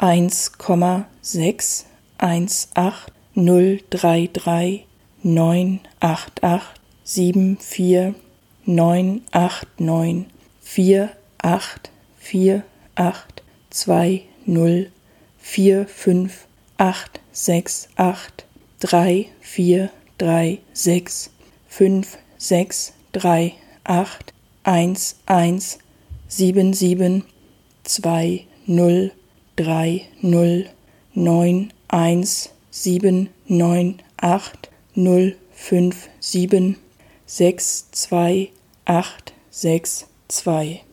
1,618 033 988 74 989 48 48 20 45 868 3436 5638 11 77 20 30 91 798 057 62 862